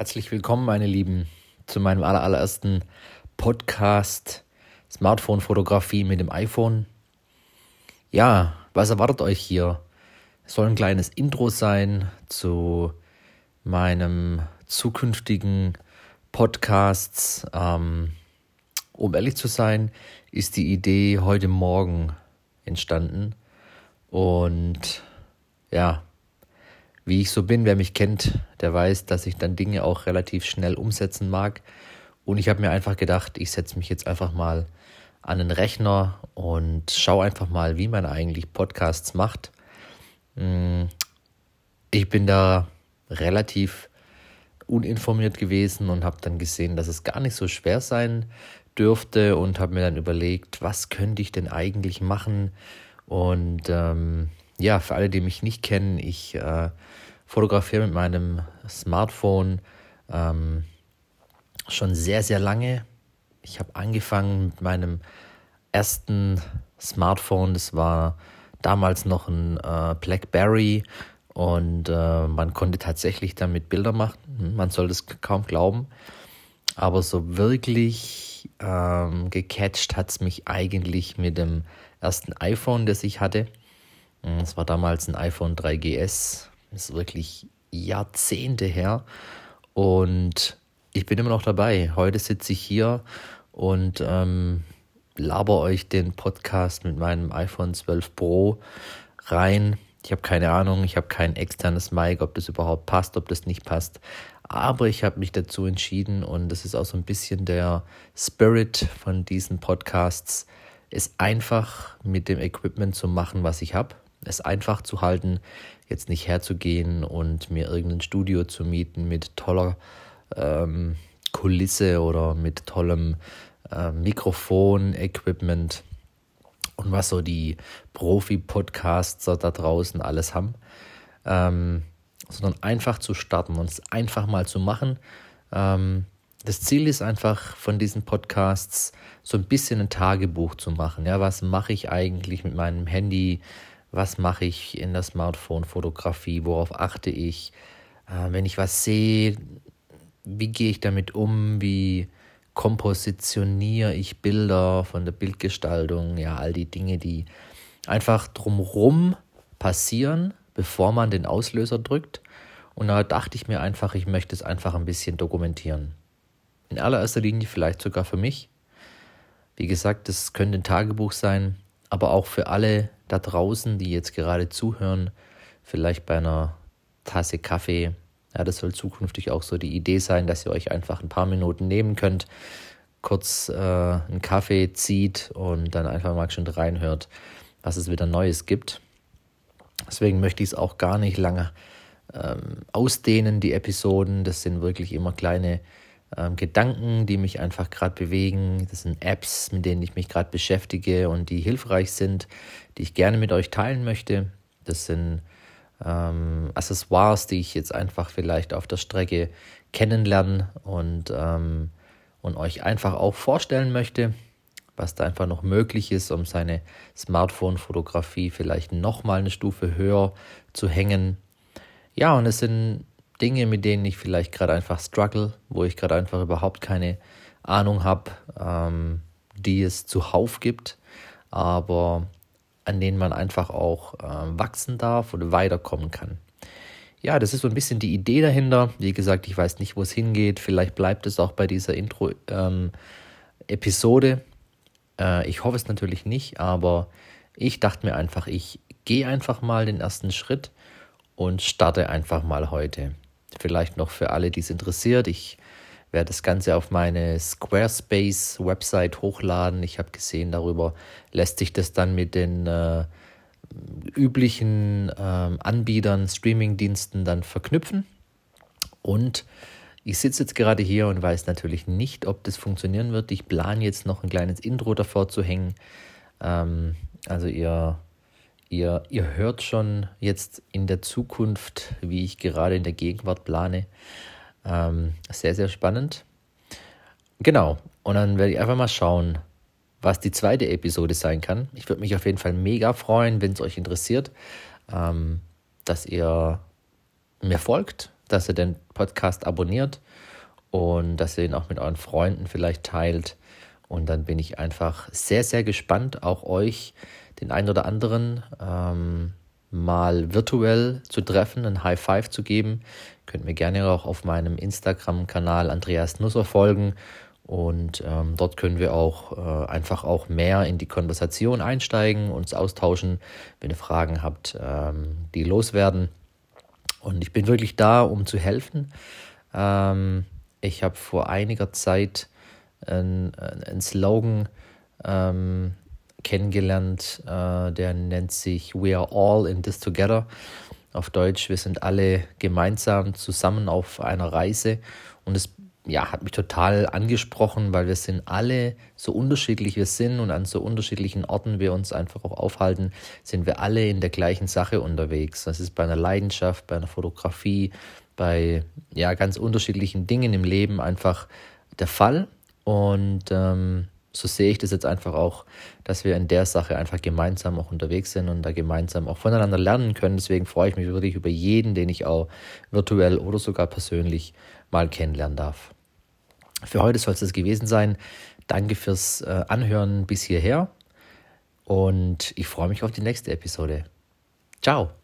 Herzlich willkommen, meine Lieben, zu meinem allerersten Podcast Smartphone-Fotografie mit dem iPhone. Ja, was erwartet euch hier? Es soll ein kleines Intro sein zu meinem zukünftigen Podcasts. Ähm, um ehrlich zu sein, ist die Idee heute Morgen entstanden. Und ja, wie ich so bin, wer mich kennt, der weiß, dass ich dann Dinge auch relativ schnell umsetzen mag. Und ich habe mir einfach gedacht, ich setze mich jetzt einfach mal an den Rechner und schaue einfach mal, wie man eigentlich Podcasts macht. Hm, ich bin da relativ uninformiert gewesen und habe dann gesehen, dass es gar nicht so schwer sein dürfte und habe mir dann überlegt, was könnte ich denn eigentlich machen? Und ähm, ja, für alle, die mich nicht kennen, ich äh, fotografiere mit meinem Smartphone ähm, schon sehr, sehr lange. Ich habe angefangen mit meinem ersten Smartphone, das war damals noch ein äh, BlackBerry und äh, man konnte tatsächlich damit Bilder machen. Man soll das kaum glauben. Aber so wirklich ähm, gecatcht hat es mich eigentlich mit dem ersten iPhone, das ich hatte. Es war damals ein iPhone 3GS. Das ist wirklich Jahrzehnte her. Und ich bin immer noch dabei. Heute sitze ich hier und ähm, laber euch den Podcast mit meinem iPhone 12 Pro rein. Ich habe keine Ahnung, ich habe kein externes Mic, ob das überhaupt passt, ob das nicht passt. Aber ich habe mich dazu entschieden und das ist auch so ein bisschen der Spirit von diesen Podcasts, es einfach mit dem Equipment zu machen, was ich habe es einfach zu halten, jetzt nicht herzugehen und mir irgendein Studio zu mieten mit toller ähm, Kulisse oder mit tollem äh, Mikrofon-Equipment und was so die Profi-Podcaster da draußen alles haben, ähm, sondern einfach zu starten und es einfach mal zu machen. Ähm, das Ziel ist einfach von diesen Podcasts so ein bisschen ein Tagebuch zu machen. Ja, was mache ich eigentlich mit meinem Handy? Was mache ich in der Smartphone-Fotografie, worauf achte ich, äh, wenn ich was sehe, wie gehe ich damit um, wie kompositioniere ich Bilder von der Bildgestaltung, ja, all die Dinge, die einfach drumherum passieren, bevor man den Auslöser drückt. Und da dachte ich mir einfach, ich möchte es einfach ein bisschen dokumentieren. In allererster Linie vielleicht sogar für mich. Wie gesagt, das könnte ein Tagebuch sein, aber auch für alle da draußen, die jetzt gerade zuhören, vielleicht bei einer Tasse Kaffee. Ja, das soll zukünftig auch so die Idee sein, dass ihr euch einfach ein paar Minuten nehmen könnt, kurz äh, einen Kaffee zieht und dann einfach mal schon reinhört, was es wieder Neues gibt. Deswegen möchte ich es auch gar nicht lange ähm, ausdehnen, die Episoden. Das sind wirklich immer kleine ähm, Gedanken, die mich einfach gerade bewegen. Das sind Apps, mit denen ich mich gerade beschäftige und die hilfreich sind, die ich gerne mit euch teilen möchte. Das sind ähm, Accessoires, die ich jetzt einfach vielleicht auf der Strecke kennenlernen und, ähm, und euch einfach auch vorstellen möchte, was da einfach noch möglich ist, um seine Smartphone-Fotografie vielleicht nochmal eine Stufe höher zu hängen. Ja, und es sind Dinge, mit denen ich vielleicht gerade einfach struggle, wo ich gerade einfach überhaupt keine Ahnung habe, ähm, die es zuhauf gibt, aber an denen man einfach auch äh, wachsen darf oder weiterkommen kann. Ja, das ist so ein bisschen die Idee dahinter. Wie gesagt, ich weiß nicht, wo es hingeht. Vielleicht bleibt es auch bei dieser Intro-Episode. Ähm, äh, ich hoffe es natürlich nicht, aber ich dachte mir einfach, ich gehe einfach mal den ersten Schritt und starte einfach mal heute vielleicht noch für alle, die es interessiert. Ich werde das Ganze auf meine Squarespace-Website hochladen. Ich habe gesehen, darüber lässt sich das dann mit den äh, üblichen äh, Anbietern, Streaming-Diensten dann verknüpfen. Und ich sitze jetzt gerade hier und weiß natürlich nicht, ob das funktionieren wird. Ich plane jetzt noch ein kleines Intro davor zu hängen. Ähm, also ihr Ihr, ihr hört schon jetzt in der Zukunft, wie ich gerade in der Gegenwart plane. Ähm, sehr, sehr spannend. Genau. Und dann werde ich einfach mal schauen, was die zweite Episode sein kann. Ich würde mich auf jeden Fall mega freuen, wenn es euch interessiert, ähm, dass ihr mir folgt, dass ihr den Podcast abonniert und dass ihr ihn auch mit euren Freunden vielleicht teilt. Und dann bin ich einfach sehr, sehr gespannt, auch euch, den einen oder anderen, ähm, mal virtuell zu treffen, ein High Five zu geben. Könnt mir gerne auch auf meinem Instagram-Kanal Andreas Nusser folgen und ähm, dort können wir auch äh, einfach auch mehr in die Konversation einsteigen, uns austauschen, wenn ihr Fragen habt, ähm, die loswerden. Und ich bin wirklich da, um zu helfen. Ähm, ich habe vor einiger Zeit einen Slogan ähm, kennengelernt, äh, der nennt sich We are all in this together. Auf Deutsch, wir sind alle gemeinsam zusammen auf einer Reise. Und es ja, hat mich total angesprochen, weil wir sind alle so unterschiedlich wir sind und an so unterschiedlichen Orten wir uns einfach auch aufhalten, sind wir alle in der gleichen Sache unterwegs. Das ist bei einer Leidenschaft, bei einer Fotografie, bei ja ganz unterschiedlichen Dingen im Leben einfach der Fall. Und ähm, so sehe ich das jetzt einfach auch, dass wir in der Sache einfach gemeinsam auch unterwegs sind und da gemeinsam auch voneinander lernen können. Deswegen freue ich mich wirklich über jeden, den ich auch virtuell oder sogar persönlich mal kennenlernen darf. Für heute soll es das gewesen sein. Danke fürs äh, Anhören bis hierher und ich freue mich auf die nächste Episode. Ciao.